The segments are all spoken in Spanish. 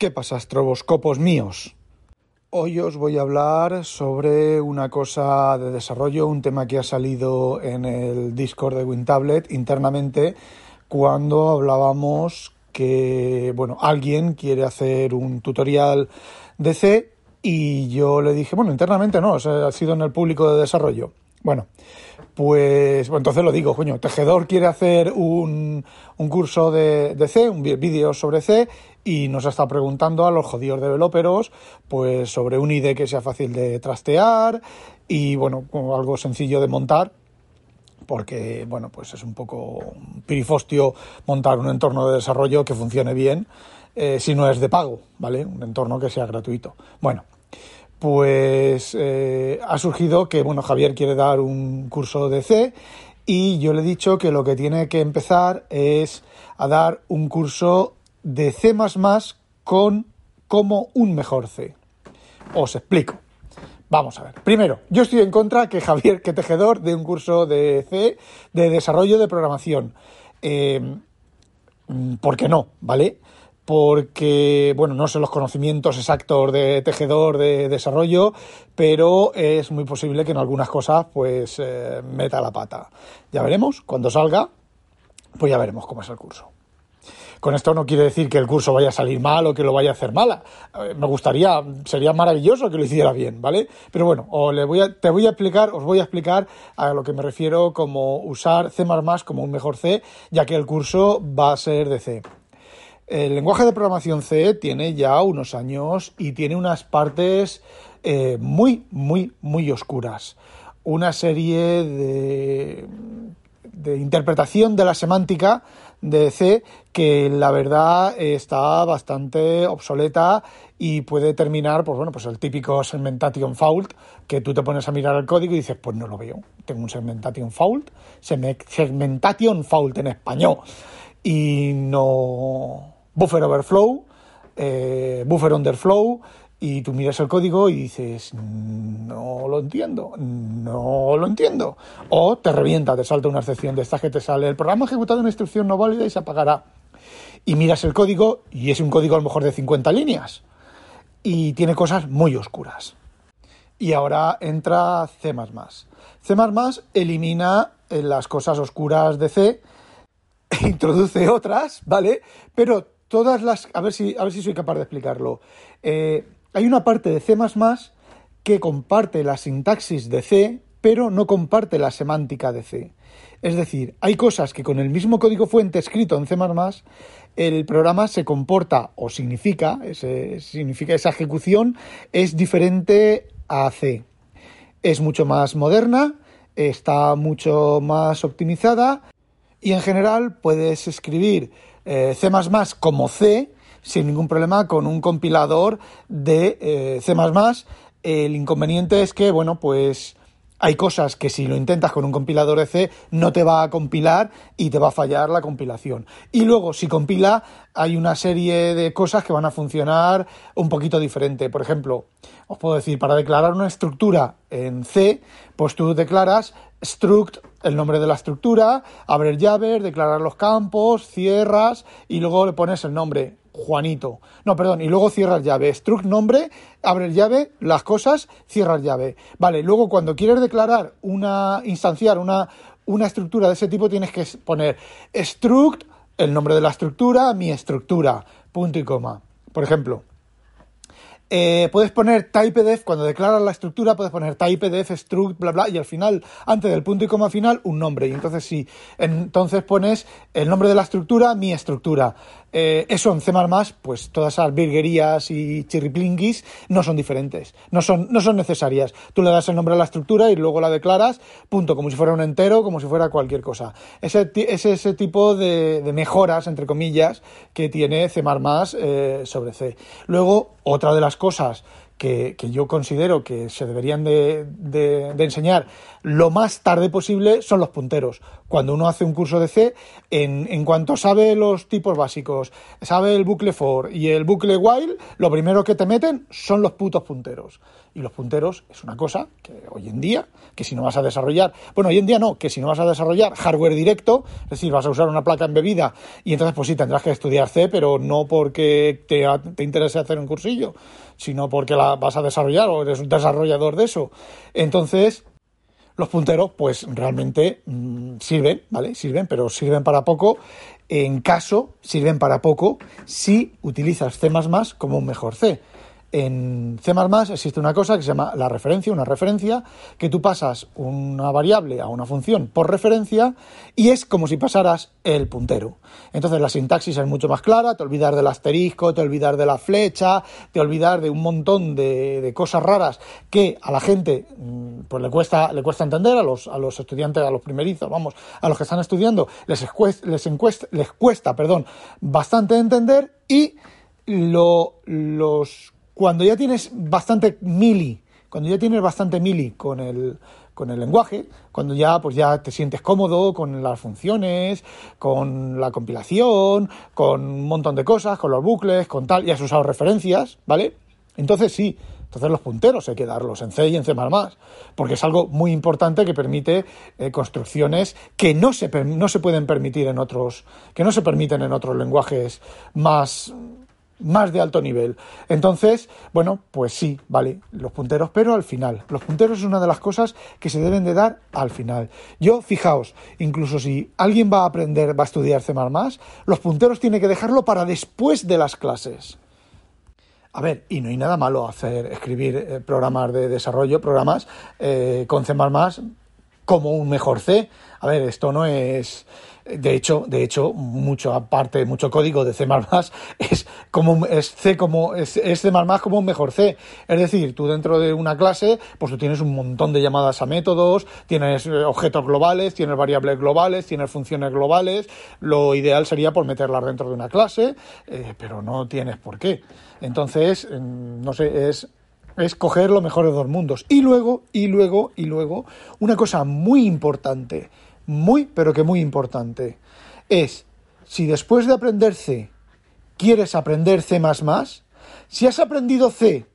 ¿Qué pasa, astroboscopos míos? Hoy os voy a hablar sobre una cosa de desarrollo, un tema que ha salido en el Discord de WinTablet internamente cuando hablábamos que, bueno, alguien quiere hacer un tutorial de C y yo le dije, bueno, internamente no, o ha sido en el público de desarrollo. Bueno, pues bueno, entonces lo digo, coño, Tejedor quiere hacer un, un curso de C, un vídeo sobre C, y nos está preguntando a los jodidos developeros, pues sobre un IDE que sea fácil de trastear y bueno, algo sencillo de montar, porque bueno, pues es un poco pirifostio montar un entorno de desarrollo que funcione bien, eh, si no es de pago, ¿vale? Un entorno que sea gratuito. Bueno, pues eh, ha surgido que bueno, Javier quiere dar un curso de C y yo le he dicho que lo que tiene que empezar es a dar un curso de C con como un mejor C. Os explico. Vamos a ver. Primero, yo estoy en contra que Javier, que tejedor, de un curso de C de desarrollo de programación. Eh, ¿Por qué no? ¿Vale? Porque, bueno, no sé los conocimientos exactos de tejedor de desarrollo, pero es muy posible que en algunas cosas, pues, eh, meta la pata. Ya veremos, cuando salga, pues ya veremos cómo es el curso. Con esto no quiere decir que el curso vaya a salir mal o que lo vaya a hacer mala. Eh, me gustaría, sería maravilloso que lo hiciera bien, ¿vale? Pero bueno, o le voy a, te voy a explicar, os voy a explicar a lo que me refiero como usar C++ como un mejor C, ya que el curso va a ser de C. El lenguaje de programación C tiene ya unos años y tiene unas partes eh, muy, muy, muy oscuras. Una serie de, de interpretación de la semántica de C que la verdad está bastante obsoleta y puede terminar, pues bueno, pues el típico segmentation fault, que tú te pones a mirar el código y dices, pues no lo veo, tengo un segmentation fault, segmentation fault en español, y no buffer overflow, eh, buffer underflow, y tú miras el código y dices, no lo entiendo, no lo entiendo. O te revienta, te salta una excepción de esta que te sale, el programa ha ejecutado una instrucción no válida y se apagará. Y miras el código y es un código a lo mejor de 50 líneas. Y tiene cosas muy oscuras. Y ahora entra C++. C++ elimina eh, las cosas oscuras de C, introduce otras, ¿vale? Pero todas las... A ver si, a ver si soy capaz de explicarlo. Eh, hay una parte de C que comparte la sintaxis de C, pero no comparte la semántica de C. Es decir, hay cosas que con el mismo código fuente escrito en C el programa se comporta o significa, significa esa ejecución es diferente a C. Es mucho más moderna, está mucho más optimizada y en general puedes escribir eh, C como C sin ningún problema con un compilador de eh, C++. El inconveniente es que, bueno, pues hay cosas que si lo intentas con un compilador de C no te va a compilar y te va a fallar la compilación. Y luego, si compila, hay una serie de cosas que van a funcionar un poquito diferente. Por ejemplo, os puedo decir, para declarar una estructura en C, pues tú declaras struct, el nombre de la estructura, abrir llaves, declarar los campos, cierras y luego le pones el nombre Juanito. No, perdón, y luego cierras llave. Struct nombre, abres llave, las cosas, cierras llave. Vale, luego cuando quieres declarar una, instanciar una, una estructura de ese tipo, tienes que poner struct, el nombre de la estructura, mi estructura, punto y coma. Por ejemplo, Eh, puedes poner typedef, cuando declaras la estructura, puedes poner typedef, struct, bla, bla, y al final, antes del punto y coma final, un nombre. Y entonces sí, entonces pones el nombre de la estructura, mi estructura. Eh, eso en C++, pues todas esas virguerías y chirriplingis no son diferentes, no son, no son necesarias. Tú le das el nombre a la estructura y luego la declaras, punto, como si fuera un entero, como si fuera cualquier cosa. Ese, es ese tipo de, de, mejoras, entre comillas, que tiene C++ eh, sobre C. Luego, otra de las cosas que, que, yo considero que se deberían de, de, de, enseñar lo más tarde posible son los punteros. Cuando uno hace un curso de C, en, en cuanto sabe los tipos básicos, sabe el bucle for y el bucle while, lo primero que te meten son los putos punteros. Y los punteros es una cosa que hoy en día, que si no vas a desarrollar, bueno, hoy en día no, que si no vas a desarrollar hardware directo, es decir, vas a usar una placa embebida y entonces pues sí tendrás que estudiar C, pero no porque te, te interese hacer un cursillo, sino porque la vas a desarrollar o eres un desarrollador de eso. Entonces, los punteros pues realmente mmm, sirven, ¿vale? Sirven, pero sirven para poco. En caso, sirven para poco si utilizas C++ como un mejor C en C++ existe una cosa que se llama la referencia, una referencia, que tú pasas una variable a una función por referencia y es como si pasaras el puntero. Entonces la sintaxis es mucho más clara, te olvidas del asterisco, te olvidas de la flecha, te olvidas de un montón de, de cosas raras que a la gente pues le cuesta, le cuesta entender, a los, a los estudiantes, a los primerizos, vamos, a los que están estudiando, les, cuesta, les, encuesta, les cuesta perdón, bastante entender y lo, los cuando ya tienes bastante mili, cuando ya tienes bastante mili con el, con el lenguaje, cuando ya pues ya te sientes cómodo con las funciones, con la compilación, con un montón de cosas, con los bucles, con tal, y has usado referencias, ¿vale? Entonces sí, entonces los punteros hay que darlos en C y en C++, porque es algo muy importante que permite eh, construcciones que no se, no se pueden permitir en otros, que no se permiten en otros lenguajes más más de alto nivel. Entonces, bueno, pues sí, vale, los punteros, pero al final. Los punteros es una de las cosas que se deben de dar al final. Yo, fijaos, incluso si alguien va a aprender, va a estudiar C++, los punteros tiene que dejarlo para después de las clases. A ver, y no hay nada malo hacer, escribir eh, programas de desarrollo, programas eh, con C++ como un mejor C. A ver, esto no es de hecho, de hecho, mucho aparte, mucho código de C++ es como es C como es, es C++ como un mejor C. Es decir, tú dentro de una clase, pues tú tienes un montón de llamadas a métodos, tienes objetos globales, tienes variables globales, tienes funciones globales. Lo ideal sería por meterlas dentro de una clase, eh, pero no tienes por qué. Entonces, no sé, es es coger lo mejor de dos mundos. Y luego, y luego, y luego, una cosa muy importante muy, pero que muy importante. Es, si después de aprender C quieres aprender C ⁇ si has aprendido C,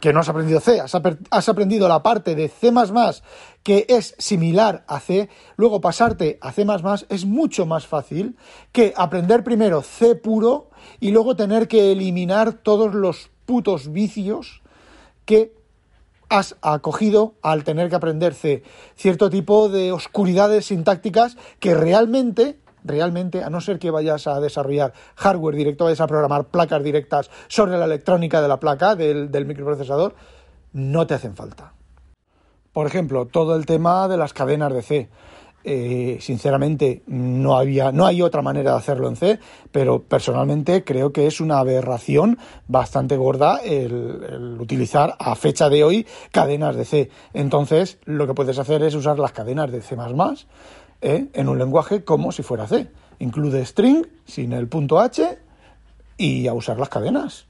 que no has aprendido C, has, aprendido la parte de C ⁇ que es similar a C, luego pasarte a C ⁇ es mucho más fácil que aprender primero C puro y luego tener que eliminar todos los putos vicios que has acogido al tener que aprender C. Cierto tipo de oscuridades sintácticas que realmente, realmente, a no ser que vayas a desarrollar hardware directo, vayas a programar placas directas sobre la electrónica de la placa, del, del microprocesador, no te hacen falta. Por ejemplo, todo el tema de las cadenas de C. Eh, sinceramente no había no hay otra manera de hacerlo en C pero personalmente creo que es una aberración bastante gorda el, utilizar a fecha de hoy cadenas de C entonces lo que puedes hacer es usar las cadenas de C++ ¿eh? en un lenguaje como si fuera C incluye string sin el punto H y a usar las cadenas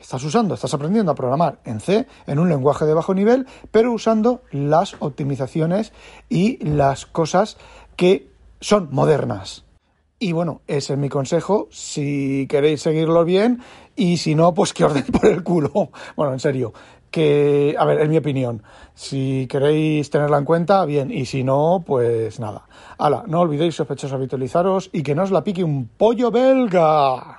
Estás usando, estás aprendiendo a programar en C, en un lenguaje de bajo nivel, pero usando las optimizaciones y las cosas que son modernas. Y bueno, ese es mi consejo, si queréis seguirlo bien, y si no, pues que os den por el culo. Bueno, en serio, que, a ver, es mi opinión. Si queréis tenerla en cuenta, bien, y si no, pues nada. Hala, no olvidéis sospechosos habitualizaros y que no os la pique un pollo belga.